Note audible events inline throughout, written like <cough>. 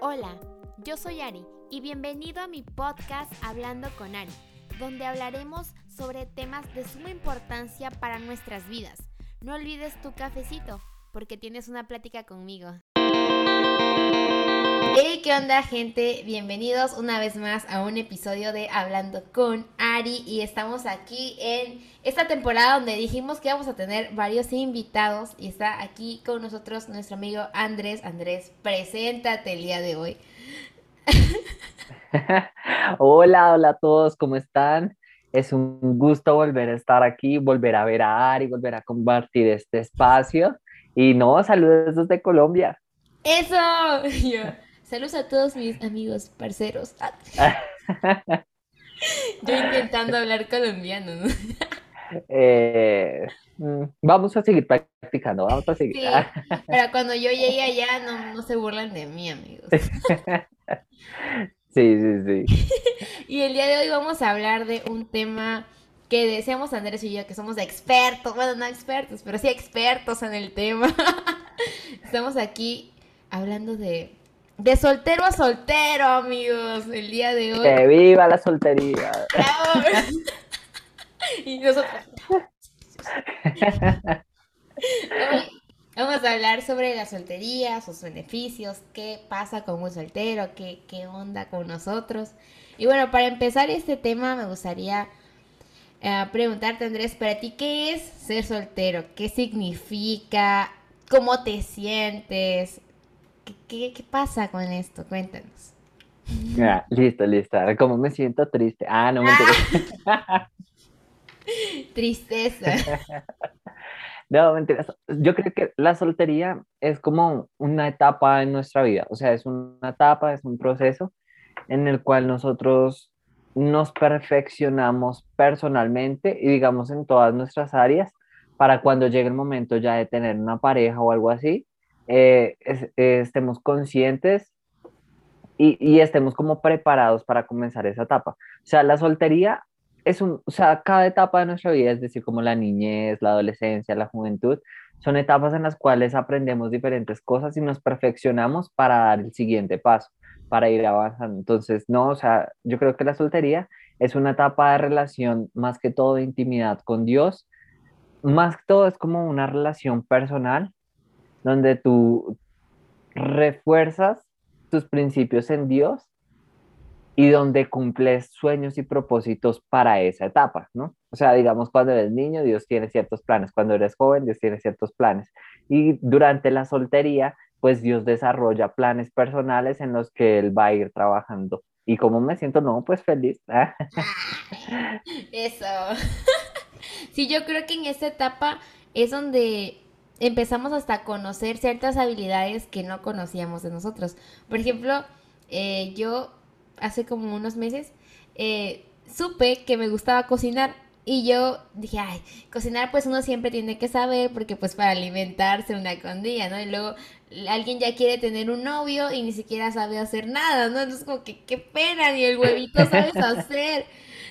Hola, yo soy Ari y bienvenido a mi podcast Hablando con Ari, donde hablaremos sobre temas de suma importancia para nuestras vidas. No olvides tu cafecito, porque tienes una plática conmigo. Hey, ¿qué onda gente? Bienvenidos una vez más a un episodio de Hablando con Ari y estamos aquí en esta temporada donde dijimos que íbamos a tener varios invitados y está aquí con nosotros nuestro amigo Andrés. Andrés, preséntate el día de hoy. <laughs> hola, hola a todos, ¿cómo están? Es un gusto volver a estar aquí, volver a ver a Ari, volver a compartir este espacio. Y no, saludos desde Colombia. Eso. <laughs> Saludos a todos mis amigos parceros. <laughs> <laughs> Yo intentando hablar colombiano. <laughs> Eh, mm, vamos a seguir practicando, vamos a seguir. Sí, <laughs> pero cuando yo llegue allá no, no se burlan de mí, amigos. Sí, sí, sí. Y el día de hoy vamos a hablar de un tema que deseamos Andrés y yo, que somos expertos, bueno, no expertos, pero sí expertos en el tema. Estamos aquí hablando de de soltero a soltero, amigos, el día de hoy. ¡Que viva la soltería! <laughs> y nosotros. vamos a hablar sobre la soltería, sus beneficios, qué pasa con un soltero, qué, qué onda con nosotros. Y bueno, para empezar este tema me gustaría eh, preguntarte, Andrés, para ti, ¿qué es ser soltero? ¿Qué significa? ¿Cómo te sientes? ¿Qué, pasa con esto? Cuéntanos. Ya, listo, listo. ¿Cómo me siento triste? Ah, no me ah. <laughs> Tristeza. <laughs> no, mentiras. Yo creo que la soltería es como una etapa en nuestra vida. O sea, es una etapa, es un proceso en el cual nosotros nos perfeccionamos personalmente y digamos en todas nuestras áreas para cuando llegue el momento ya de tener una pareja o algo así, eh, estemos conscientes y, y, estemos como preparados para comenzar esa etapa. O sea, la soltería es un, o sea, cada etapa de nuestra vida, es decir, como la niñez, la adolescencia, la juventud, son etapas en las cuales aprendemos diferentes cosas y nos perfeccionamos para dar el siguiente paso, para ir avanzando. Entonces, no, o sea, yo creo que la soltería es una etapa de relación más que todo de intimidad con Dios, más que todo es como una relación personal donde tú refuerzas tus principios en Dios y donde cumples sueños y propósitos para esa etapa, ¿no? O sea, digamos, cuando eres niño, Dios tiene ciertos planes, cuando eres joven, Dios tiene ciertos planes. Y durante la soltería, pues Dios desarrolla planes personales en los que Él va a ir trabajando. ¿Y cómo me siento? No, pues feliz. <laughs> Eso. <laughs> Sí, yo creo que en esta etapa es donde empezamos hasta a conocer ciertas habilidades que no conocíamos de nosotros. Por ejemplo, eh, yo hace como unos meses, eh, supe que me gustaba cocinar. Y yo dije, ay, cocinar pues uno siempre tiene que saber porque pues para alimentarse una condilla, ¿no? Y luego alguien ya quiere tener un novio y ni siquiera sabe hacer nada, ¿no? Entonces como que qué pena, ni el huevito sabes <laughs> hacer.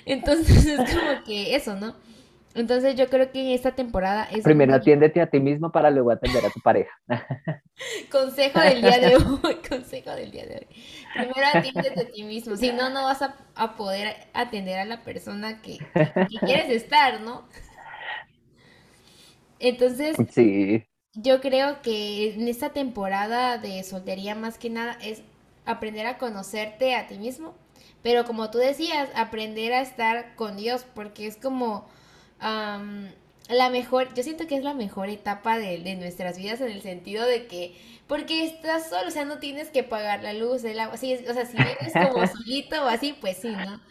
Entonces es como que eso, ¿no? Entonces yo creo que en esta temporada es... Primero atiéndete a ti mismo para luego atender a tu pareja. <laughs> consejo del día de <laughs> hoy, consejo del día de hoy. Primero atiéndete a ti mismo, si no, no vas a, poder atender a la persona que, quieres estar, ¿no? Entonces, sí. yo creo que en esta temporada de soltería más que nada es aprender a conocerte a ti mismo, pero como tú decías, aprender a estar con Dios, porque es como la mejor, yo siento que es la mejor etapa de, nuestras vidas en el sentido de que, porque estás solo, o sea, no tienes que pagar la luz, el agua, sí, o sea, si eres como <laughs> solito o así, pues sí, ¿no?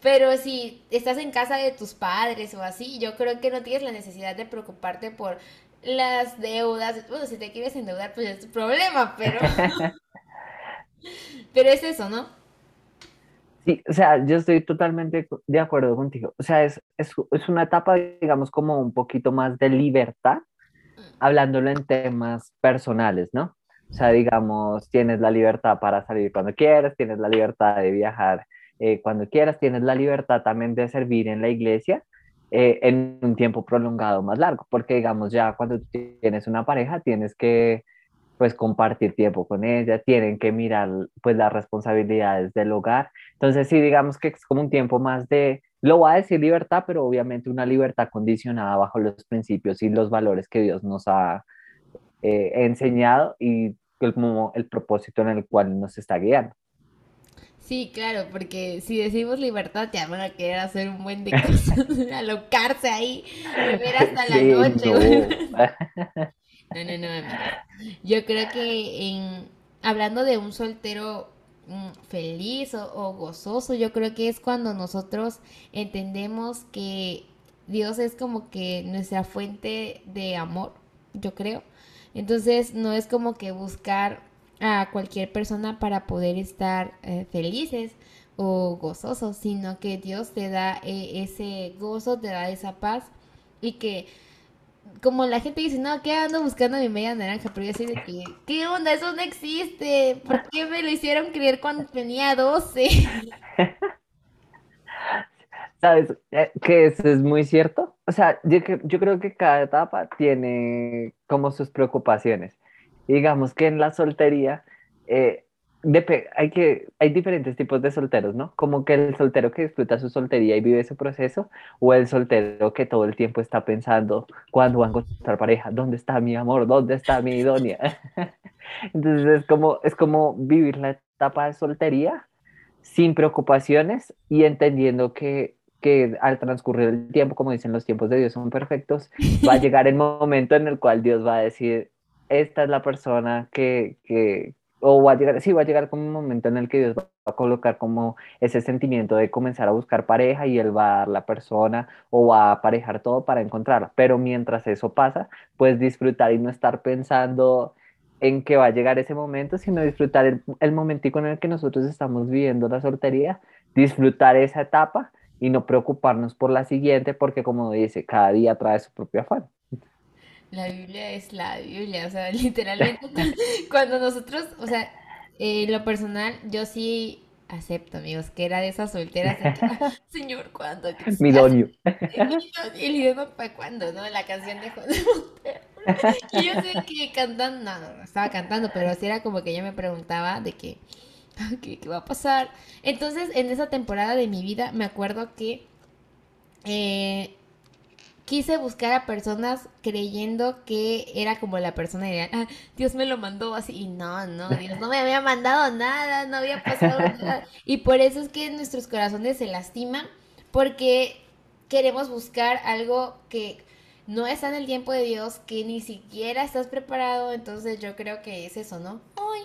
Pero si estás en casa de tus padres o así, yo creo que no tienes la necesidad de preocuparte por las deudas. Bueno, si te quieres endeudar, pues es tu problema, pero... <laughs> <laughs> pero es eso, ¿no? Sí, o sea, yo estoy totalmente de acuerdo contigo. O sea, es, es, es una etapa, digamos, como un poquito más de libertad, hablándolo en temas personales, ¿no? O sea, digamos, tienes la libertad para salir cuando quieras, tienes la libertad de viajar eh, cuando quieras, tienes la libertad también de servir en la iglesia eh, en un tiempo prolongado más largo, porque digamos, ya cuando tienes una pareja, tienes que pues compartir tiempo con ella, tienen que mirar pues las responsabilidades del hogar. Entonces sí, digamos que es como un tiempo más de, lo voy a decir libertad, pero obviamente una libertad condicionada bajo los principios y los valores que Dios nos ha eh, enseñado y como el propósito en el cual nos está guiando. Sí, claro, porque si decimos libertad, ya van a querer hacer un buen de cosas, <laughs> alocarse ahí, beber hasta la <laughs> noche. <laughs> No, no, no, Yo creo que en hablando de un soltero feliz o, gozoso, yo creo que es cuando nosotros entendemos que Dios es como que nuestra fuente de amor, yo creo. Entonces no es como que buscar a cualquier persona para poder estar eh, felices o gozosos, sino que Dios te da eh, ese gozo, te da esa paz y que como la gente dice, no, ¿qué ando buscando mi media naranja? Pero yo así de que, ¿qué onda? Eso no existe. ¿Por qué me lo hicieron creer cuando tenía 12? <laughs> ¿Sabes? Eh, que eso es muy cierto. O sea, yo, yo creo que cada etapa tiene como sus preocupaciones. Digamos que en la soltería, eh, hay, que, hay diferentes tipos de solteros, ¿no? Como que el soltero que disfruta su soltería y vive ese proceso, o el soltero que todo el tiempo está pensando, ¿cuándo van a encontrar pareja? ¿Dónde está mi amor? ¿Dónde está mi idónea? <laughs> Entonces es como, es como vivir la etapa de soltería sin preocupaciones y entendiendo que, que al transcurrir el tiempo, como dicen los tiempos de Dios son perfectos, va a <laughs> llegar el momento en el cual Dios va a decir, esta es la persona que, que, o va a llegar, sí, va a llegar como un momento en el que Dios va a colocar como ese sentimiento de comenzar a buscar pareja y Él va a dar la persona o va a aparejar todo para encontrarla. Pero mientras eso pasa, puedes disfrutar y no estar pensando en que va a llegar ese momento, sino disfrutar el, el momentico en el que nosotros estamos viviendo la soltería, disfrutar esa etapa y no preocuparnos por la siguiente, porque como dice, cada día trae su propio afán. La Biblia es la Biblia, o sea, <laughs> literalmente cuando nosotros, o sea, en lo personal, yo sí acepto, amigos, que era de esas solteras. <laughs> Señor, ¿cuándo? Mi doño. Y el idioma para cuándo, ¿no? La canción de Juan de Y yo sé que cantando, no, no, no, estaba cantando, pero así era como que yo me preguntaba de que, ¿qué, qué va a pasar? Entonces, en esa temporada de mi vida, me acuerdo que eh, quise buscar a personas creyendo que era como la persona ideal. Ah, Dios me lo mandó así. Y no, no, Dios no me había mandado nada, no había pasado <laughs> nada. Y por eso es que nuestros corazones se lastiman, porque queremos buscar algo que no está en el tiempo de Dios, que ni siquiera estás preparado. Entonces yo creo que es eso, ¿no? Ay.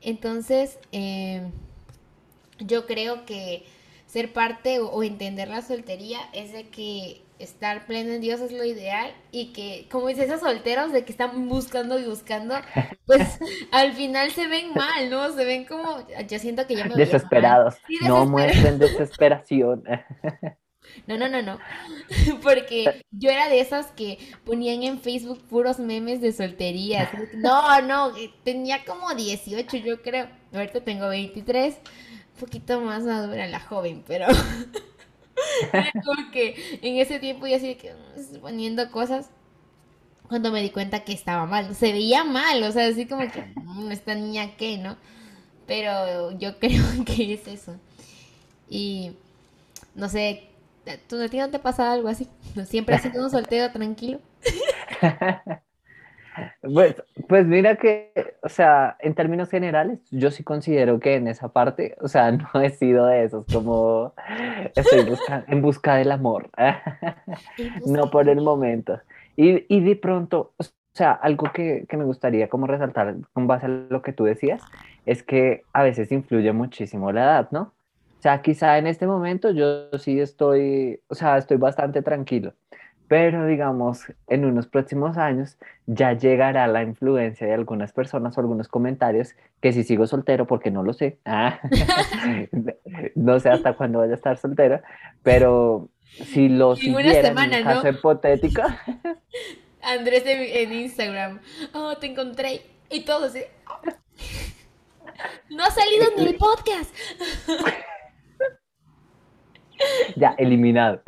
Entonces, em, yo creo que ser parte o entender la soltería es de que estar pleno en Dios es lo ideal y que, como dice esos solteros de que están buscando y buscando, <laughs> pues al final se ven mal, ¿no? Se ven como, yo siento que ya me Desesperados. no muestren <laughs> desesperación. No, no, no, no. <laughs> Porque yo era de esas que ponían en Facebook puros memes de soltería. No, no, tenía como 18, yo creo. Ahorita tengo 23. Un poquito más madura la joven, pero <laughs> como que en ese tiempo yo así que mm, poniendo cosas cuando me di cuenta que estaba mal. Se veía mal, o sea, así como que <laughs> mm, esta niña qué, ¿no? Pero yo <laughs> creo que es eso. Y no sé, ¿tú a ti no te pasa algo así? ¿Siempre has sido un soltero tranquilo? Pues, pues mira que, o sea, en términos generales, yo sí considero que en esa parte, o sea, <laughs> no he sido de esos, como estoy en busca del amor, <laughs> no por el momento. Y, y, de pronto, o sea, algo que, que me gustaría como resaltar con base a lo que tú decías, es que a veces influye muchísimo la edad, ¿no? O sea, quizá en este momento yo sí estoy, o sea, estoy bastante tranquilo pero digamos, en unos próximos años ya llegará la influencia de algunas personas o algunos comentarios que si sigo soltero, porque no lo sé, ah, <laughs> <laughs> no sé hasta cuándo vaya a estar soltero, pero si lo siguiera semana, en caso hipotético. <laughs> Andrés en, Instagram, oh, te encontré, y todo así. No ha salido ni el podcast. ya, eliminado.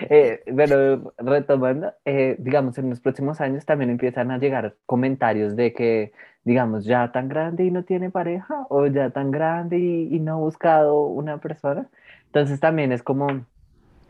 Eh, pero retomando, eh, digamos, en los próximos años también empiezan a llegar comentarios de que, digamos, ya tan grande y no tiene pareja, o ya tan grande y, no ha buscado una persona. Entonces también es como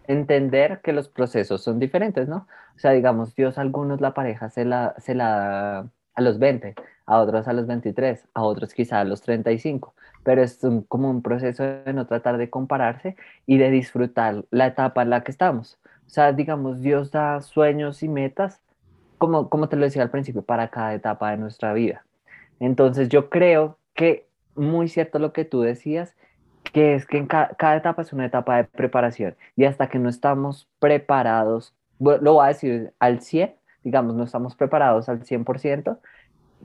entender que los procesos son diferentes, ¿no? O sea, digamos, Dios algunos la pareja se la, se la a los 20, a otros a los 23, a otros quizá a los 35, pero es un- como un proceso de no tratar de compararse y de disfrutar la etapa en la que estamos. O sea, digamos, Dios da sueños y metas, como, como te lo decía al principio, para cada etapa de nuestra vida. Entonces yo creo que muy cierto lo que tú decías, que es que en ca- cada etapa es una etapa de preparación y hasta que no estamos preparados, lo voy a decir al 100, digamos, no estamos preparados al 100%,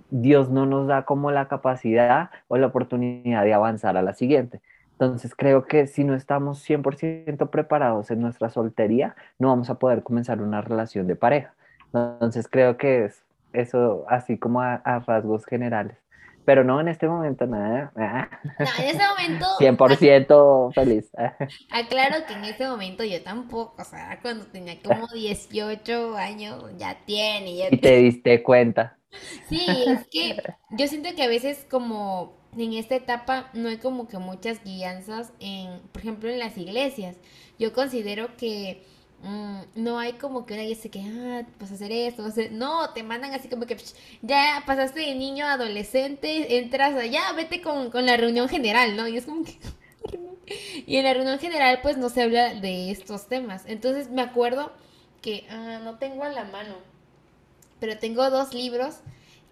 Dios no nos da como la capacidad o la oportunidad de avanzar a la siguiente. Entonces creo que si no estamos 100% preparados en nuestra soltería, no vamos a poder comenzar una relación de pareja. Entonces creo que es eso así como a, a rasgos generales. Pero no en este momento, nada, nada, No, en ese momento, <laughs> 100% feliz. <laughs> aclaro que en ese momento yo tampoco, o sea, cuando tenía como 18 años, ya tiene, ya Y te diste cuenta. Sí, es que yo siento que a veces como en esta etapa no hay como que muchas guianzas en, por ejemplo, en las iglesias. Yo considero que mm, no hay como que una iglesia que, ah, vas a hacer esto, hacer... No, te mandan así como que ya pasaste de niño a adolescente, entras allá, vete con, con la reunión general, ¿no? Y es como que... <laughs> Y en la reunión general pues no se habla de estos temas. Entonces me acuerdo que, ah, no tengo a la mano pero tengo dos libros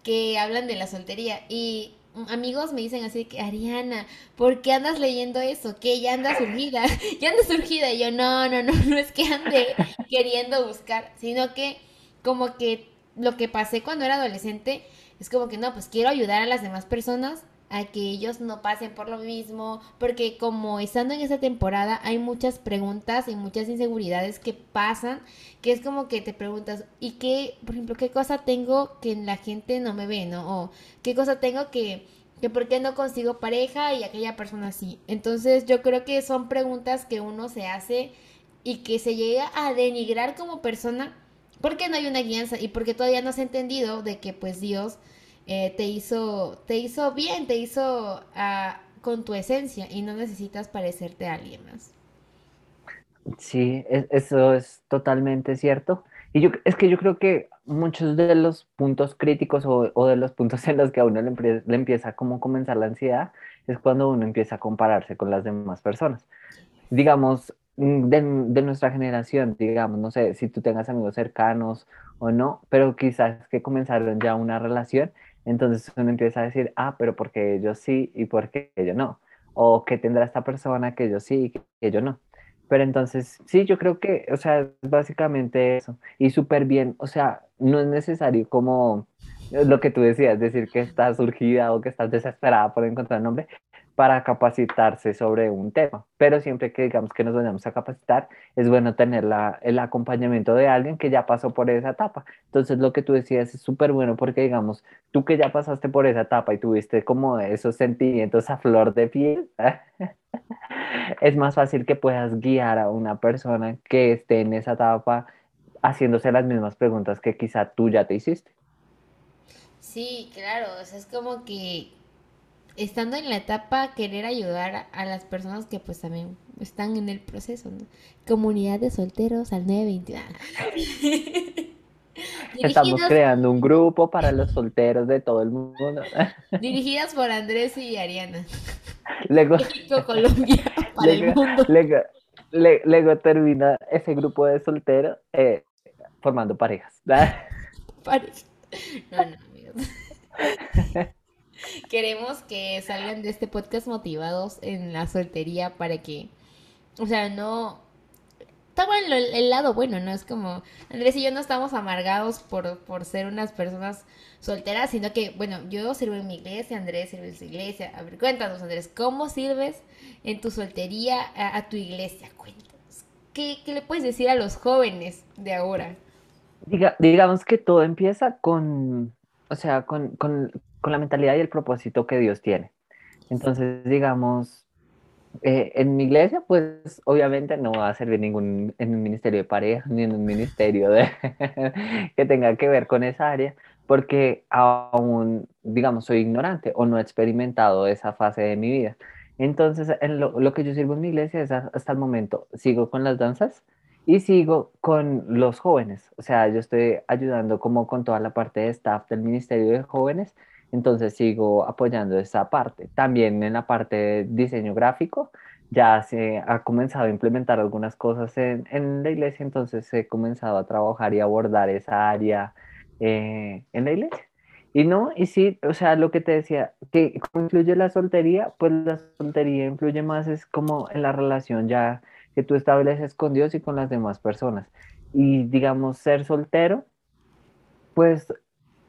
que hablan de la soltería y amigos me dicen así que Ariana, ¿por qué andas leyendo eso? ¿Qué? Ya andas surgida, <laughs> ya andas surgida. Y yo, no, no, no, no es que ande <laughs> queriendo buscar, sino que como que lo que pasé cuando era adolescente es como que no, pues quiero ayudar a las demás personas a que ellos no pasen por lo mismo, porque como estando en esa temporada hay muchas preguntas y muchas inseguridades que pasan que es como que te preguntas, ¿y qué, por ejemplo, qué cosa tengo que la gente no me ve, ¿no? O qué cosa tengo que, que por qué no consigo pareja y aquella persona sí. Entonces yo creo que son preguntas que uno se hace y que se llega a denigrar como persona porque no hay una guianza y porque todavía no has entendido de que pues Dios eh, te hizo, te hizo bien, te hizo ah, con tu esencia y no necesitas parecerte a alguien más. Sí, es- eso es totalmente cierto. Y yo, es que yo creo que muchos de los puntos críticos o, o de los puntos <laughs> en los que a uno le, empie- le empieza como comenzar la ansiedad es cuando uno empieza a compararse con las demás personas. Digamos, mm, de, de nuestra generación, digamos, no sé si tú tengas amigos cercanos o no, pero quizás que comenzaron ya una relación, entonces uno empieza a decir, ah, pero porque ellos sí y porque yo no. O que tendrá esta persona que yo sí y que yo no. Pero entonces, sí, yo creo que, o sea, es básicamente eso. Y súper bien, o sea, no es necesario como lo que tú decías, decir que estás surgida o que estás desesperada por encontrar un nombre para capacitarse sobre un tema. Pero siempre que digamos que nos vayamos a capacitar, es bueno tener la, el acompañamiento de alguien que ya pasó por esa etapa. Entonces, lo que tú decías es súper bueno porque, digamos, tú que ya pasaste por esa etapa y tuviste como esos sentimientos a flor de piel, <laughs> es más fácil que puedas guiar a una persona que esté en esa etapa haciéndose las mismas preguntas que quizá tú ya te hiciste. Sí, claro, o sea, es como que estando en la etapa querer ayudar a, las personas que pues también están en el proceso, ¿no? Comunidad de solteros al 921. <laughs> Estamos Dirigidos, creando un grupo para los solteros de todo el mundo. <laughs> dirigidas por Andrés y Ariana. Luego, México, Colombia, <laughs> para el luego, mundo. luego, luego termina ese grupo de solteros eh, formando parejas. Pare- No, no, amigos. Queremos que salgan de este podcast motivados en la soltería para que, o sea, no... Toma el, el lado bueno, ¿no? Es como, Andrés y yo no estamos amargados por, por ser unas personas solteras, sino que, bueno, yo sirvo en mi iglesia, Andrés sirve en su iglesia. A ver, cuéntanos, Andrés, ¿cómo sirves en tu soltería a, a tu iglesia? Cuéntanos. ¿Qué, qué le puedes decir a los jóvenes de ahora? Diga- digamos que todo empieza con, o sea, con, con, con la mentalidad y el propósito que Dios tiene. Entonces, digamos, Eh, en mi iglesia, pues obviamente no va a servir ningún en un ministerio de pareja ni en un ministerio de, <laughs> que tenga que ver con esa área, porque aún, digamos, soy ignorante o no he experimentado esa fase de mi vida. Entonces, en lo, lo que yo sirvo en mi iglesia es hasta el momento, sigo con las danzas y sigo con los jóvenes. O sea, yo estoy ayudando como con toda la parte de staff del Ministerio de Jóvenes entonces sigo apoyando esa parte. También en la parte de diseño gráfico, ya se ha comenzado a implementar algunas cosas en, en la iglesia, entonces he comenzado a trabajar y abordar esa área eh, en la iglesia. Y no, y sí, o sea, lo que te decía, que ¿cómo influye la soltería? Pues la soltería influye más es como en la relación ya que tú estableces con Dios y con las demás personas. Y digamos, ser soltero, pues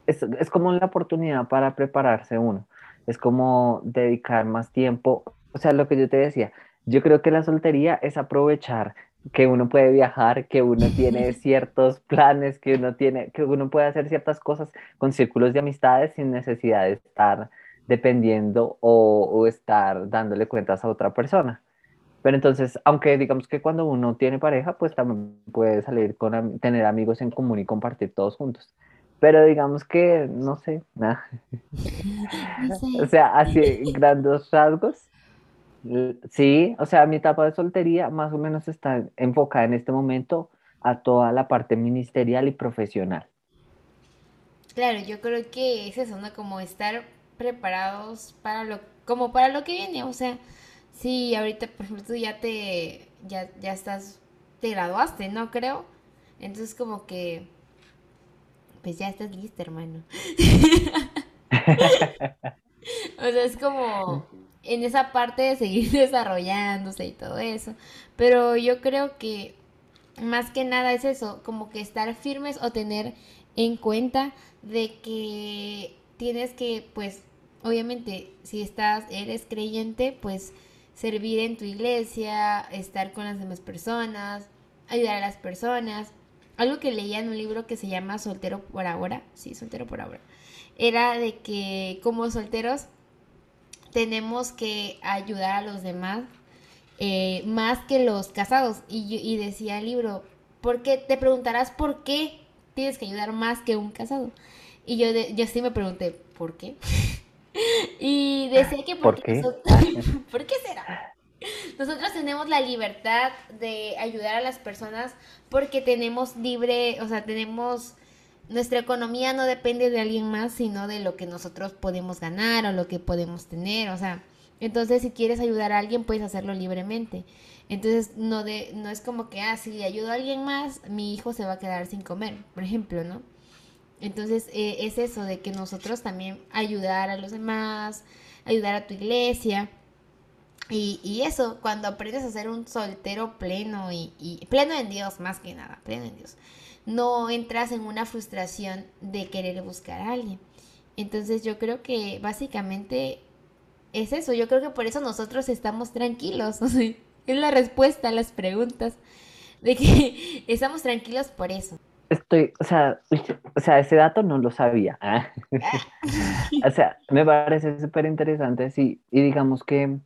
es, es como una oportunidad para prepararse uno. Es como dedicar más tiempo. O sea, lo que yo te decía, yo creo que la soltería es aprovechar que uno puede viajar, que uno tiene <laughs> ciertos planes, que uno tiene, que uno puede hacer ciertas cosas con círculos de amistades sin necesidad de estar dependiendo o, o, estar dándole cuentas a otra persona. Pero entonces, aunque digamos que cuando uno tiene pareja, pues también puede salir con tener amigos en común y compartir todos juntos. Pero digamos que, no sé, nada. <laughs> O sea, así, <laughs> grandes rasgos. Sí, o sea, mi etapa de soltería más o menos está enfocada en este momento a toda la parte ministerial y profesional. Claro, yo creo que es eso, ¿no? Como estar preparados para lo, como para lo que viene, o sea, sí, ahorita, por ejemplo, tú ya te, ya, ya estás, te graduaste, ¿no? Creo. Entonces como que pues ya estás listo, hermano. <laughs> o sea, es como en esa parte de seguir <laughs> desarrollándose y todo eso. Pero yo creo que más que nada es eso, como que estar firmes o tener en cuenta de que tienes que, pues, obviamente, si estás, eres creyente, pues servir en tu iglesia, estar con las demás personas, ayudar a las personas, algo que leía en un libro que se llama Soltero por ahora, sí, Soltero por ahora, era de que como solteros tenemos que ayudar a los demás eh, más que los casados. Y, decía el libro, ¿por qué? Te preguntarás por qué tienes que ayudar más que un casado. Y yo, yo sí me pregunté, ¿por qué? <laughs> y decía que ¿Por qué? <laughs> ¿Por qué será? Nosotros tenemos la libertad de ayudar a las personas porque tenemos libre, o sea, tenemos nuestra economía no depende de alguien más, sino de lo que nosotros podemos ganar o lo que podemos tener, o sea, entonces si quieres ayudar a alguien puedes hacerlo libremente. Entonces no de no es como que ah, si ayudo a alguien más, mi hijo se va a quedar sin comer, por ejemplo, ¿no? Entonces eh, es eso de que nosotros también ayudar a los demás, ayudar a tu iglesia y, eso, cuando aprendes a ser un soltero pleno y, pleno en Dios, más que nada, pleno en Dios, no entras en una frustración de querer buscar a alguien. Entonces yo creo que básicamente es eso, yo creo que por eso nosotros estamos tranquilos, <laughs> es la respuesta a las preguntas, de que <laughs> estamos tranquilos por eso. Estoy, o sea, o sea, ese dato no lo sabía. Ah. <laughs> o sea, me parece súper interesante, sí, y digamos que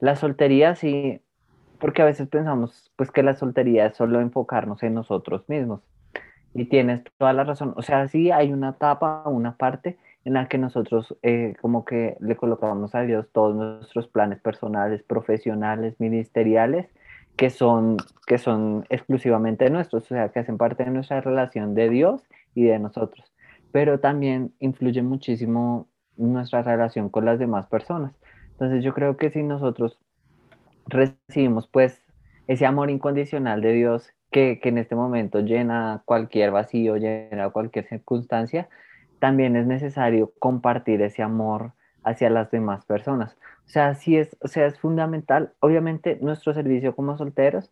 la soltería sí, porque a veces pensamos pues que la soltería es solo enfocarnos en nosotros mismos. Y tienes toda la razón. O sea, sí hay una etapa, una parte en la que nosotros eh, como que le colocamos a Dios todos nuestros planes personales, profesionales, ministeriales, que son, que son exclusivamente nuestros, o sea, que hacen parte de nuestra relación de Dios y de nosotros. Pero también influye muchísimo nuestra relación con las demás personas. Entonces yo creo que si nosotros recibimos pues ese amor incondicional de Dios que, en este momento llena cualquier vacío, llena cualquier circunstancia, también es necesario compartir ese amor hacia las demás personas. O sea, sí es, o sea, es fundamental. Obviamente nuestro servicio como solteros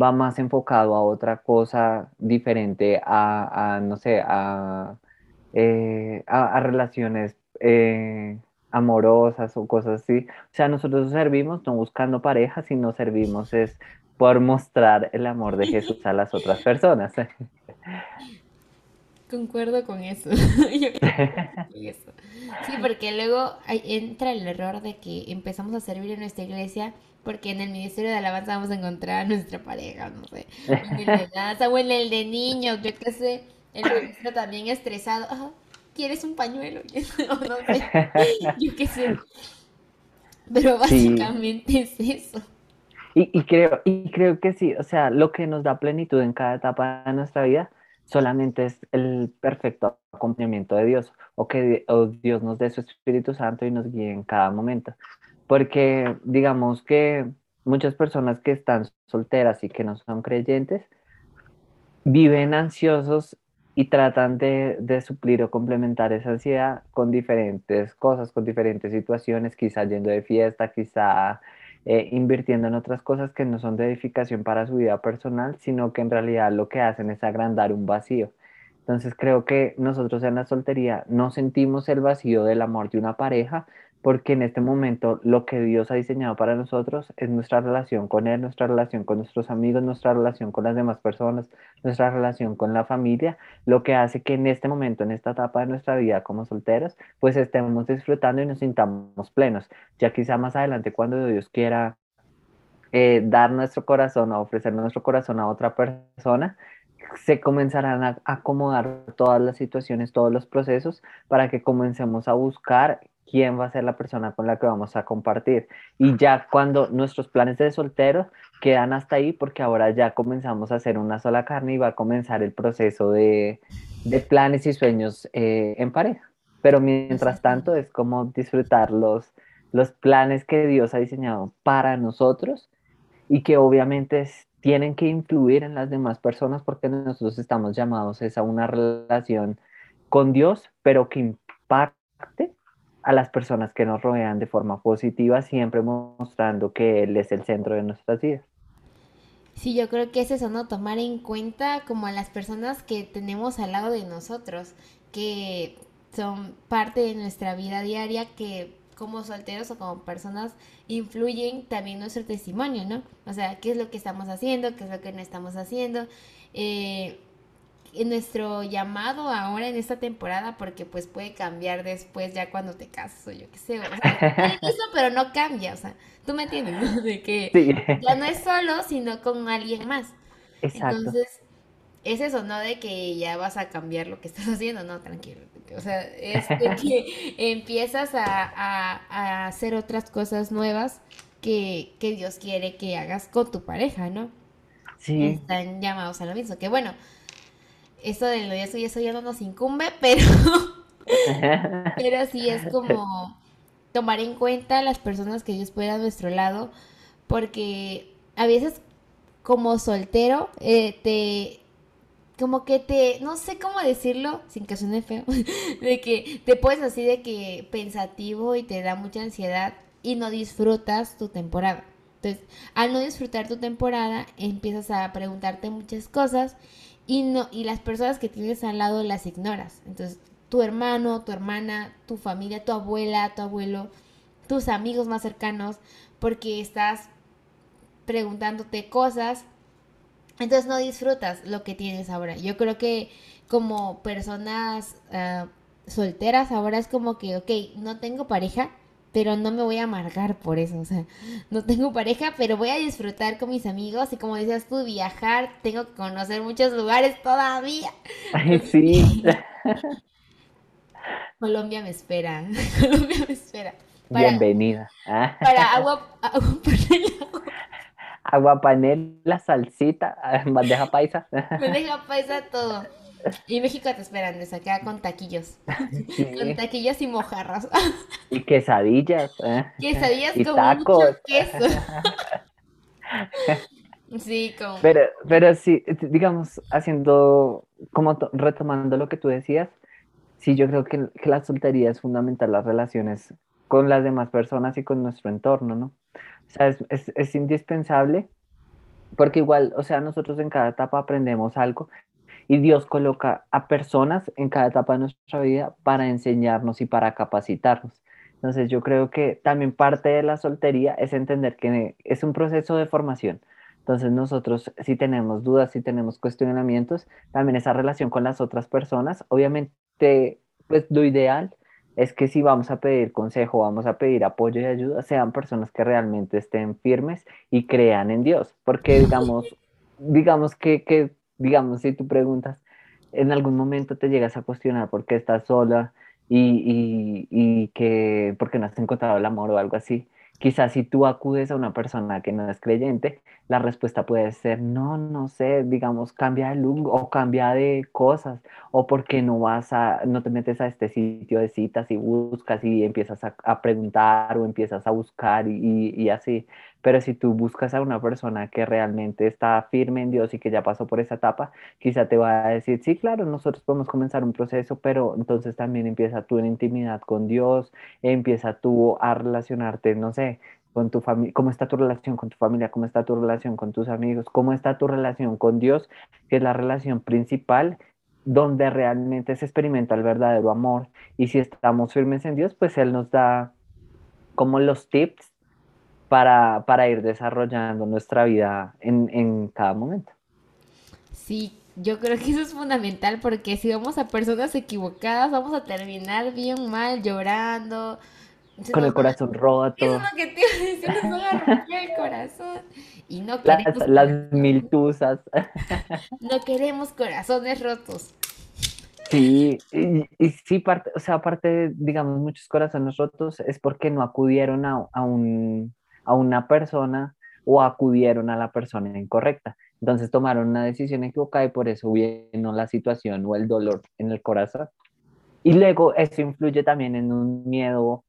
va más enfocado a otra cosa diferente a, no sé, a, eh, a, relaciones eh, amorosas o cosas así. O sea, nosotros servimos no buscando pareja, sino servimos es por mostrar el amor de Jesús a las otras personas. <laughs> Concuerdo con <laughs> <laughs> eso. Sí, porque luego entra el error de que empezamos a servir en nuestra iglesia porque en el Ministerio de Alabanza vamos a encontrar a nuestra pareja, no sé, en el de danza o en el de niños, yo qué sé, el maestro también estresado, ah, ¿quieres un pañuelo? <laughs> no sé, yo qué sé. Pero básicamente es eso. Y, y, creo, y creo que sí, o sea, lo que nos da plenitud en cada etapa de nuestra vida solamente es el perfecto acompañamiento de Dios o que Dios nos dé su Espíritu Santo y nos guíe en cada momento. Porque digamos que muchas personas que están solteras y que no son creyentes viven ansiosos y tratan de, de, suplir o complementar esa ansiedad con diferentes cosas, con diferentes situaciones, quizá yendo de fiesta, quizá eh, invirtiendo en otras cosas que no son de edificación para su vida personal, sino que en realidad lo que hacen es agrandar un vacío. Entonces creo que nosotros en la soltería no sentimos el vacío del amor de una pareja, porque en este momento lo que Dios ha diseñado para nosotros es nuestra relación con Él, nuestra relación con nuestros amigos, nuestra relación con las demás personas, nuestra relación con la familia, lo que hace que en este momento, en esta etapa de nuestra vida como solteros, pues estemos disfrutando y nos sintamos plenos. Ya quizá más adelante cuando Dios quiera eh, dar nuestro corazón o ofrecer nuestro corazón a otra persona, se comenzarán a acomodar todas las situaciones, todos los procesos para que comencemos a buscar quién va a ser la persona con la que vamos a compartir. Y ya cuando nuestros planes de soltero quedan hasta ahí, porque ahora ya comenzamos a hacer una sola carne y va a comenzar el proceso de, planes y sueños eh, en pareja. Pero mientras tanto es como disfrutar los, los planes que Dios ha diseñado para nosotros y que obviamente tienen que influir en las demás personas porque nosotros estamos llamados a una relación con Dios, pero que impacte a las personas que nos rodean de forma positiva, siempre mostrando que Él es el centro de nuestras vidas. Sí, yo creo que es eso, ¿no? Tomar en cuenta como a las personas que tenemos al lado de nosotros, que son parte de nuestra vida diaria, que como solteros o como personas influyen también nuestro testimonio, ¿no? O sea, qué es lo que estamos haciendo, qué es lo que no estamos haciendo. Eh, nuestro llamado ahora en esta temporada, porque pues puede cambiar después ya cuando te casas o yo qué sé, o sea, <laughs> eso pero no cambia, o sea, tú me entiendes, de que ya no es solo, sino con alguien más. Exacto. Entonces, es eso, no de que ya vas a cambiar lo que estás haciendo, no, tranquilo. O sea, es de <laughs> que empiezas a, a, hacer otras cosas nuevas que, que Dios quiere que hagas con tu pareja, ¿no? Sí. Están llamados a lo mismo. Que bueno, eso del noviazgo y eso ya no nos incumbe, <laughs> pero, <laughs> pero sí es como tomar en cuenta las personas que Dios puede a nuestro lado, porque a veces como soltero eh, te como que te, no sé cómo decirlo sin que suene feo, <laughs> de que te puedes así de que pensativo y te da mucha ansiedad y no disfrutas tu temporada. Entonces, al no disfrutar tu temporada, empiezas a preguntarte muchas cosas y, no, y las personas que tienes al lado las ignoras. Entonces, tu hermano, tu hermana, tu familia, tu abuela, tu abuelo, tus amigos más cercanos, porque estás preguntándote cosas, entonces no disfrutas lo que tienes ahora. Yo creo que como personas ah, solteras ahora es como que, ok, no tengo pareja, pero no me voy a amargar por eso, o sea, no tengo pareja, pero voy a disfrutar con mis amigos y como decías tú, viajar, tengo que conocer muchos lugares todavía. Sí. <laughs> Colombia me espera, <laughs> Colombia me espera. Bienvenida. Para agua, agua <laughs> panela. Agua panela, salsita, bandeja paisa. Bandeja paisa, todo. <laughs> Y México te esperan, de acá con taquillos. <laughs> Con taquillos y mojarras. <laughs> Y quesadillas. ¿eh? Quesadillas con mucho queso. sí, como... Pero, pero sí, digamos, haciendo, como retomando lo que tú decías, sí, yo creo que, la soltería es fundamental, las relaciones con las demás personas y con nuestro entorno, ¿no? O sea, es, es, es indispensable porque igual, o sea, nosotros en cada etapa aprendemos algo y Dios coloca a personas en cada etapa de nuestra vida para enseñarnos y para capacitarnos. Entonces yo creo que también parte de la soltería es entender que es un proceso de formación. Entonces nosotros si tenemos dudas, si tenemos cuestionamientos, también esa relación con las otras personas, obviamente pues lo ideal es que si vamos a pedir consejo, vamos a pedir apoyo y ayuda, sean personas que realmente estén firmes y crean en Dios, porque digamos, digamos que, que, digamos, si tú preguntas, en algún momento te llegas a cuestionar por qué estás sola y, y, y que, por qué no has encontrado el amor o algo así, Quizás si tú acudes a una persona que no es creyente, la respuesta puede ser, no, no sé, digamos, cambia de look o cambia de cosas, o porque no vas a, no te metes a este sitio de citas y buscas y empiezas a, preguntar o empiezas a buscar y, y, así. Pero si tú buscas a una persona que realmente está firme en Dios y que ya pasó por esa etapa, quizá te va a decir, sí, claro, nosotros podemos comenzar un proceso, pero entonces también empieza tú en intimidad con Dios, empieza tú a relacionarte, no sé, con tu familia, cómo está tu relación con tu familia, cómo está tu relación con tus amigos, cómo está tu relación con Dios, que es la relación principal donde realmente se experimenta el verdadero amor. Y si estamos firmes en Dios, pues Él nos da como los tips para, para ir desarrollando nuestra vida en, en cada momento. Sí, yo creo que eso es fundamental porque si vamos a personas equivocadas, vamos a terminar bien mal, llorando, con el corazón roto. Eso es lo que te iba nos van a romper el corazón. Y no queremos. Las, las miltusas. <laughs> No queremos corazones rotos. Sí, y, y, sí, parte, o sea, aparte, digamos, muchos corazones rotos es porque no acudieron a, a, un, a una persona o acudieron a la persona incorrecta. Entonces tomaron una decisión equivocada y por eso vino la situación o el dolor en el corazón. Y luego eso influye también en un miedo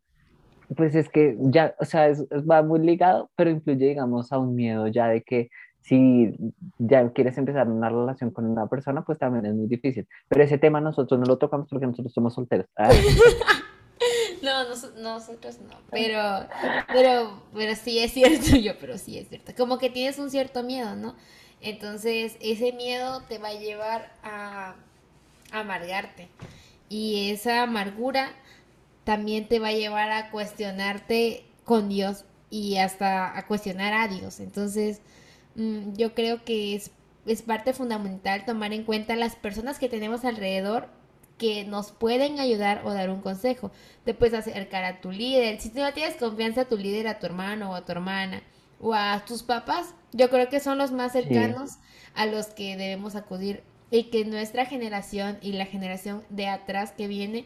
pues es que ya, o sea, es, va muy ligado, pero influye, digamos, a un miedo ya de que si ya quieres empezar una relación con una persona, pues también es muy difícil. Pero ese tema nosotros no lo tocamos porque nosotros somos solteros. <laughs> No, nosotros no, pero, pero, pero sí es cierto, <laughs> yo, pero sí es cierto. Como que tienes un cierto miedo, ¿no? Entonces, ese miedo te va a llevar a amargarte. Y esa amargura también te va a llevar a cuestionarte con Dios y hasta a cuestionar a Dios. Entonces, mm, yo creo que es, es parte fundamental tomar en cuenta las personas que tenemos alrededor que nos pueden ayudar o dar un consejo. Te puedes acercar a tu líder. Si no tienes confianza a tu líder, a tu hermano o a tu hermana o a tus papás, yo creo que son los más cercanos a los que debemos acudir y que nuestra generación y la generación de atrás que viene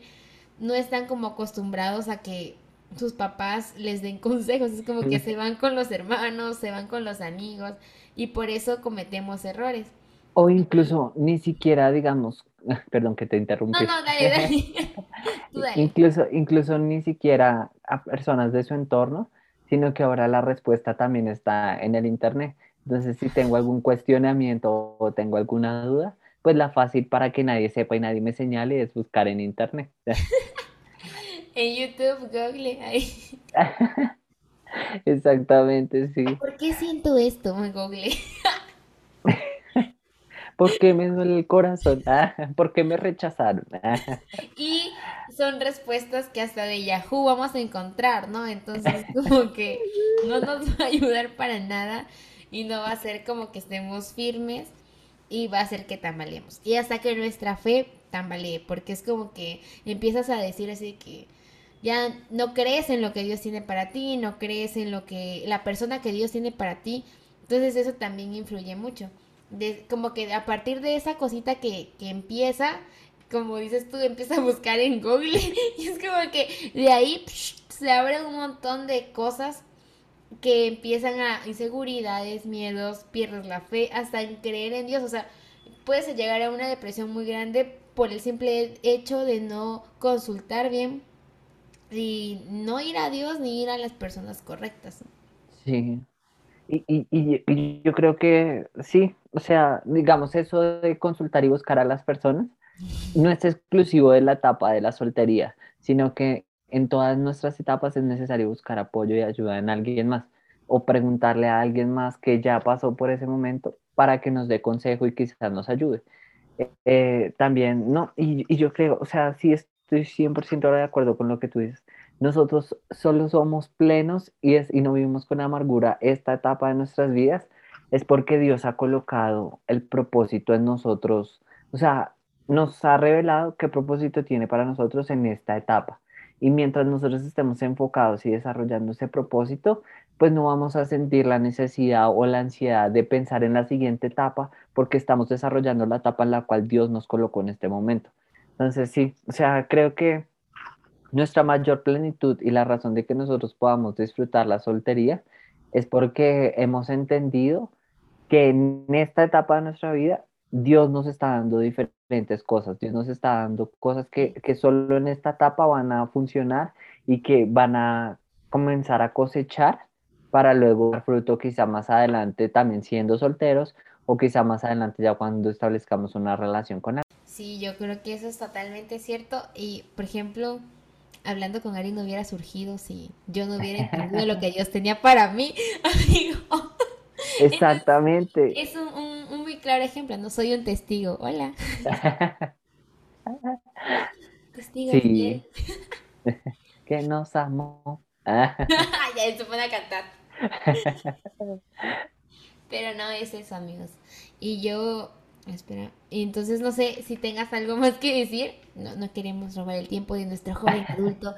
no están como acostumbrados a que sus papás les den <laughs> consejos, es como que se van con los hermanos, se van con los amigos y por eso cometemos errores. O incluso ni siquiera, digamos, <laughs> perdón que te interrumpí. No, no, dale, <laughs> <laughs> dale. Incluso, incluso ni siquiera a personas de su entorno, sino que ahora la respuesta también está en el internet. Entonces, si tengo algún cuestionamiento o tengo alguna duda, pues la fácil para que nadie sepa y nadie me señale es buscar en internet. en YouTube, Google, ahí. Exactamente, sí. ¿Por qué siento esto? Me Google. ¿Por qué me duele el corazón? <laughs> ¿Por qué me rechazaron? <laughs> y son respuestas que hasta de Yahoo vamos a encontrar, ¿no? Entonces, como que no nos va a ayudar para nada y no va a ser como que estemos firmes y va a hacer que tambaleemos. Y hasta que nuestra fe tambalee, porque es como que empiezas a decir así que ya no crees en lo que Dios tiene para ti, no crees en lo que la persona que Dios tiene para ti. Entonces eso también influye mucho. De, como que a partir de esa cosita que, que empieza, como dices tú, <laughs> empieza a buscar en Google <laughs> y es como que de ahí se abren un montón de cosas que empiezan a inseguridades, miedos, pierdes la fe, hasta en creer en Dios. O sea, puedes llegar a una depresión muy grande por el simple hecho de no consultar bien y no ir a Dios ni ir a las personas correctas. Sí. Y, y, y, yo creo que sí, o sea, digamos, eso de consultar y buscar a las personas no es exclusivo de la etapa de la soltería, sino que en todas nuestras etapas es necesario buscar apoyo y ayuda en alguien más o preguntarle a alguien más que ya pasó por ese momento para que nos dé consejo y quizás nos ayude. Eh, también, no, y, y, yo creo, o sea, sí estoy 100% de acuerdo con lo que tú dices. Nosotros solo somos plenos y, es, y no vivimos con amargura esta etapa de nuestras vidas, es porque Dios ha colocado el propósito en nosotros, o sea, nos ha revelado qué propósito tiene para nosotros en esta etapa Y mientras nosotros estemos enfocados y desarrollando ese propósito, pues no vamos a sentir la necesidad o la ansiedad de pensar en la siguiente etapa porque estamos desarrollando la etapa en la cual Dios nos colocó en este momento. Entonces, sí, o sea, creo que nuestra mayor plenitud y la razón de que nosotros podamos disfrutar la soltería es porque hemos entendido que en esta etapa de nuestra vida Dios nos está dando diferentes cosas, Dios nos está dando cosas que, que solo en esta etapa van a funcionar y que van a comenzar a cosechar para luego dar fruto quizá más adelante también siendo solteros o quizá más adelante ya cuando establezcamos una relación con él. Sí, yo creo que eso es totalmente cierto y por ejemplo, hablando con Ari no hubiera surgido si yo no hubiera entendido lo <laughs> que Dios tenía para mí, <laughs> amigo. Exactamente. Es un, muy claro ejemplo, no soy un testigo. Hola. <laughs> testigo sí. que nos amó. ya se pone a cantar. Pero no es eso, amigos. Y yo, espera, entonces no sé si tengas algo más que decir. No, no queremos robar el tiempo de nuestro joven <laughs> adulto.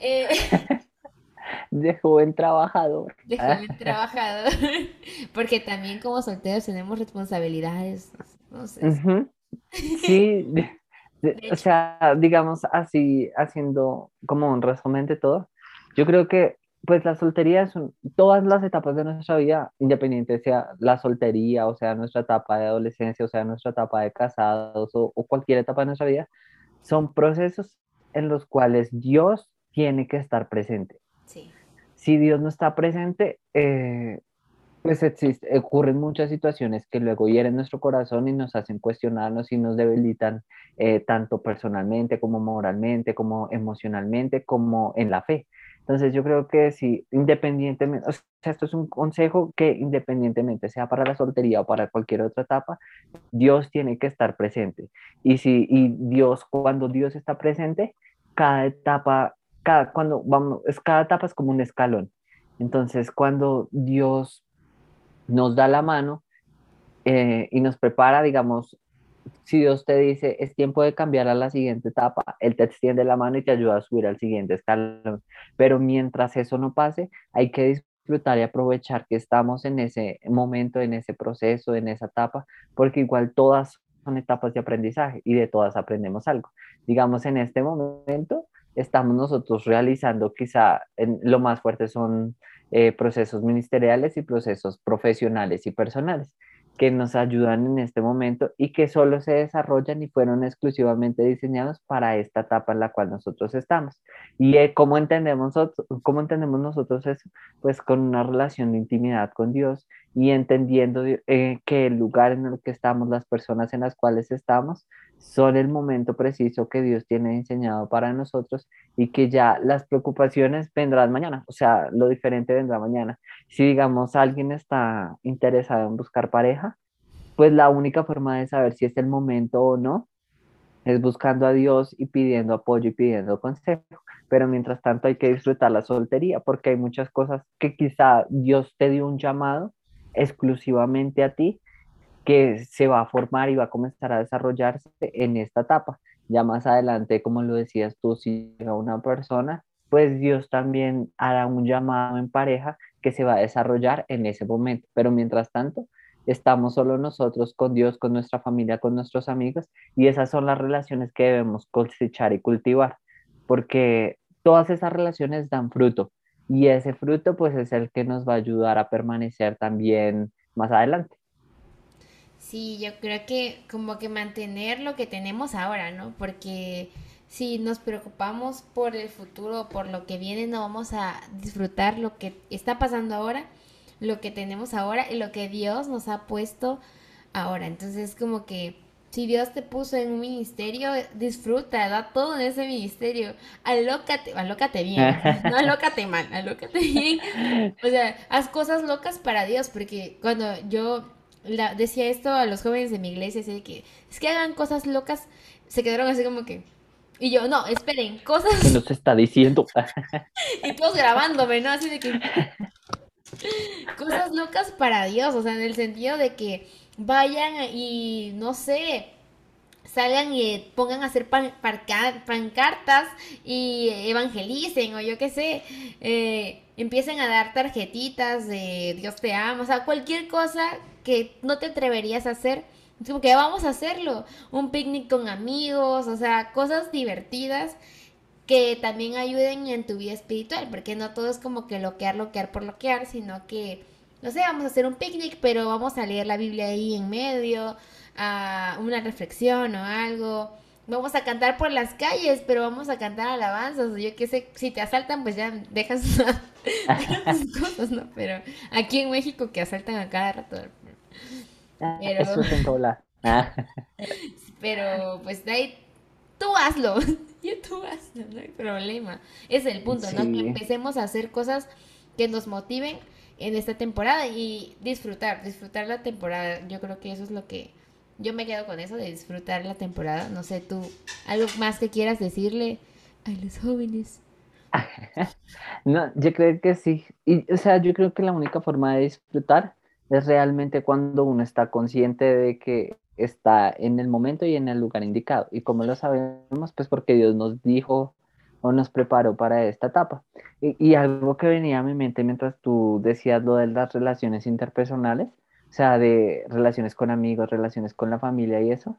Eh, <laughs> de joven trabajador. De joven trabajador. <laughs> Porque también como solteros tenemos responsabilidades. No sé. Sí, o sea, digamos así, haciendo como un resumen de todo, yo creo que pues la soltería son todas las etapas de nuestra vida, independiente sea la soltería, o sea, nuestra etapa de adolescencia, o sea, nuestra etapa de casados o, o cualquier etapa de nuestra vida, son procesos en los cuales Dios tiene que estar presente. Sí si Dios no está presente, eh, pues existe, ocurren muchas situaciones que luego hieren nuestro corazón y nos hacen cuestionarnos y nos debilitan eh, tanto personalmente como moralmente, como emocionalmente, como en la fe. Entonces yo creo que si independientemente, o sea, esto es un consejo que independientemente sea para la soltería o para cualquier otra etapa, Dios tiene que estar presente. Y si y Dios, cuando Dios está presente, cada etapa cada, cuando vamos, es, cada etapa es como un escalón. Entonces, cuando Dios nos da la mano eh, y nos prepara, digamos, si Dios te dice es tiempo de cambiar a la siguiente etapa, Él te extiende la mano y te ayuda a subir al siguiente escalón. Pero mientras eso no pase, hay que disfrutar y aprovechar que estamos en ese momento, en ese proceso, en esa etapa, porque igual todas son etapas de aprendizaje y de todas aprendemos algo. Digamos, en este momento estamos nosotros realizando quizá lo más fuerte son eh, procesos ministeriales y procesos profesionales y personales que nos ayudan en este momento y que solo se desarrollan y fueron exclusivamente diseñados para esta etapa en la cual nosotros estamos. ¿Y eh, cómo, entendemos, cómo entendemos nosotros eso? Pues con una relación de intimidad con Dios y entendiendo eh, que el lugar en el que estamos, las personas en las cuales estamos, son el momento preciso que Dios tiene diseñado para nosotros y que ya las preocupaciones vendrán mañana, o sea, lo diferente vendrá mañana. Si digamos alguien está interesado en buscar pareja, pues la única forma de saber si es el momento o no es buscando a Dios y pidiendo apoyo y pidiendo consejo. Pero mientras tanto hay que disfrutar la soltería porque hay muchas cosas que quizá Dios te dio un llamado exclusivamente a ti que se va a formar y va a comenzar a desarrollarse en esta etapa. Ya más adelante, como lo decías tú, si llega una persona, pues Dios también hará un llamado en pareja que se va a desarrollar en ese momento. Pero mientras tanto, estamos solo nosotros con Dios, con nuestra familia, con nuestros amigos, y esas son las relaciones que debemos cosechar y cultivar, porque todas esas relaciones dan fruto, y ese fruto pues es el que nos va a ayudar a permanecer también más adelante. Sí, yo creo que como que mantener lo que tenemos ahora, ¿no? Porque si nos preocupamos por el futuro, por lo que viene, no vamos a disfrutar lo que está pasando ahora, lo que tenemos ahora y lo que Dios nos ha puesto ahora. Entonces, como que si Dios te puso en un ministerio, disfruta, da todo en ese ministerio. Alócate, alócate bien, <laughs> no alócate mal, alócate bien. O sea, haz cosas locas para Dios, porque cuando yo decía esto a los jóvenes de mi iglesia, así que es que hagan cosas locas, se quedaron así como que... Y yo, no, esperen, cosas... ¿Qué nos está diciendo? <laughs> y todos grabándome, ¿no? Así de que... cosas locas para Dios, o sea, en el sentido de que vayan y, no sé, salgan y pongan a hacer pancartas y evangelicen o yo qué sé, eh, empiecen a dar tarjetitas de Dios te ama, o sea, cualquier cosa que no te atreverías a hacer. Es como que vamos a hacerlo, un picnic con amigos, o sea, cosas divertidas que también ayuden en tu vida espiritual, porque no todo es como que loquear, loquear por loquear, sino que, no sé, vamos a hacer un picnic, pero vamos a leer la Biblia ahí en medio, a una reflexión o algo. Vamos a cantar por las calles, pero vamos a cantar alabanzas. Yo qué sé, si te asaltan, pues ya dejas, <laughs> tus cosas, ¿no? Pero aquí en México que asaltan a cada rato. Pero... Eso es en <laughs> ah. Pero pues de ahí tú hazlo. <laughs> Yo tú hazlo, no hay problema. Ese es el punto, ¿no? Que empecemos a hacer cosas que nos motiven en esta temporada y disfrutar, disfrutar la temporada. Yo creo que eso es lo que yo me quedo con eso de disfrutar la temporada. No sé, tú, algo más que quieras decirle a los jóvenes. <laughs> no, yo creo que sí. Y, o sea, yo creo que la única forma de disfrutar es realmente cuando uno está consciente de que está en el momento y en el lugar indicado. Y como lo sabemos, pues porque Dios nos dijo o nos preparó para esta etapa. Y, y algo que venía a mi mente mientras tú decías lo de las relaciones interpersonales, o sea, de relaciones con amigos, relaciones con la familia y eso,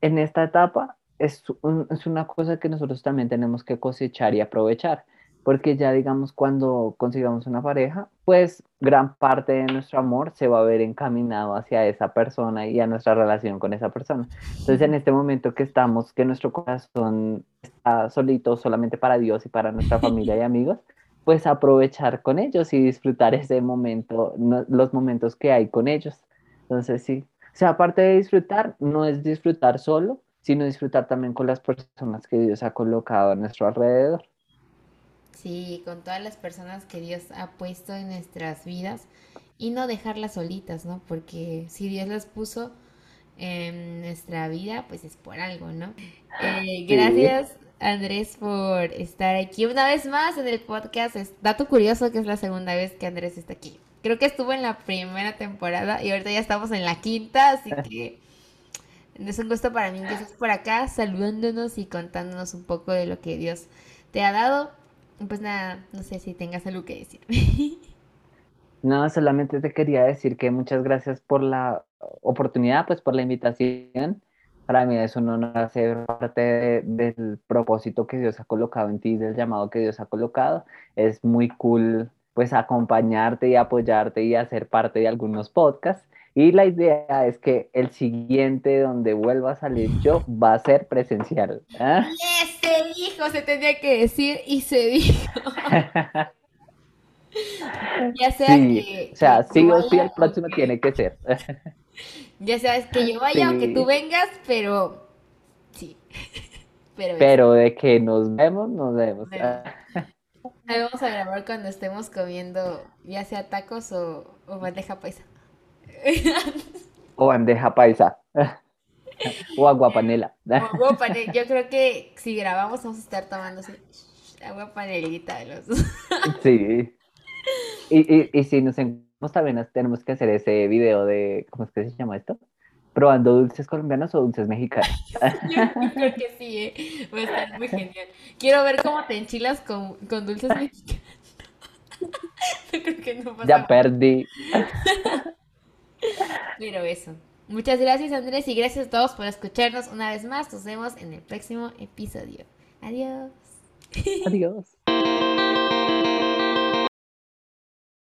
en esta etapa es, es una cosa que nosotros también tenemos que cosechar y aprovechar, porque ya digamos cuando consigamos una pareja, pues gran parte de nuestro amor se va a ver encaminado hacia esa persona y a nuestra relación con esa persona. Entonces en este momento que estamos, que nuestro corazón está solito solamente para Dios y para nuestra familia y <laughs> amigos, pues aprovechar con ellos y disfrutar ese momento, los momentos que hay con ellos. Entonces sí, o sea, aparte de disfrutar, no es disfrutar solo, sino disfrutar también con las personas que Dios ha colocado a nuestro alrededor. Sí, con todas las personas que Dios ha puesto en nuestras vidas y no dejarlas solitas, ¿no? Porque si Dios las puso en nuestra vida, pues es por algo, ¿no? Eh, gracias Andrés, por estar aquí una vez más en el podcast. Es dato curioso que es la segunda vez que Andrés está aquí. Creo que estuvo en la primera temporada y ahorita ya estamos en la quinta, así que es un gusto para mí que estés por acá saludándonos y contándonos un poco de lo que Dios te ha dado. Pues nada, no sé si tengas algo que decir. <laughs> No, solamente te quería decir que muchas gracias por la oportunidad, pues por la invitación para mí es un honor ser parte del propósito que Dios ha colocado en ti, del llamado que Dios ha colocado. Es muy cool pues acompañarte y apoyarte y hacer parte de algunos podcasts. Y la idea es que el siguiente donde vuelva a salir yo va a ser presencial. ¿eh? Se dijo, se tenía que decir y se dijo. <laughs> ya sea que, o sea, sí o sí el próximo tiene que ser. <laughs> Ya sabes que yo vaya o que tú vengas, pero sí. <laughs> Pero, de que nos vemos, nos vemos. Ahí vamos a grabar cuando estemos comiendo ya sea tacos o, bandeja paisa. O bandeja paisa. <laughs> O agua panela. Yo creo que si grabamos vamos a estar tomando agua panelita de los Sí. Y, y, y si nos encontramos también tenemos que hacer ese video de, ¿cómo es que se llama esto? Probando dulces colombianos o dulces mexicanos. <laughs> Yo creo que sí, ¿eh? va a estar muy genial. Quiero ver cómo te enchilas con, con dulces mexicanos. <laughs> creo que no pasa Ya perdí. Pero eso. Muchas gracias Andrés y gracias a todos por escucharnos una vez más. Nos vemos en el próximo episodio. Adiós. Adiós.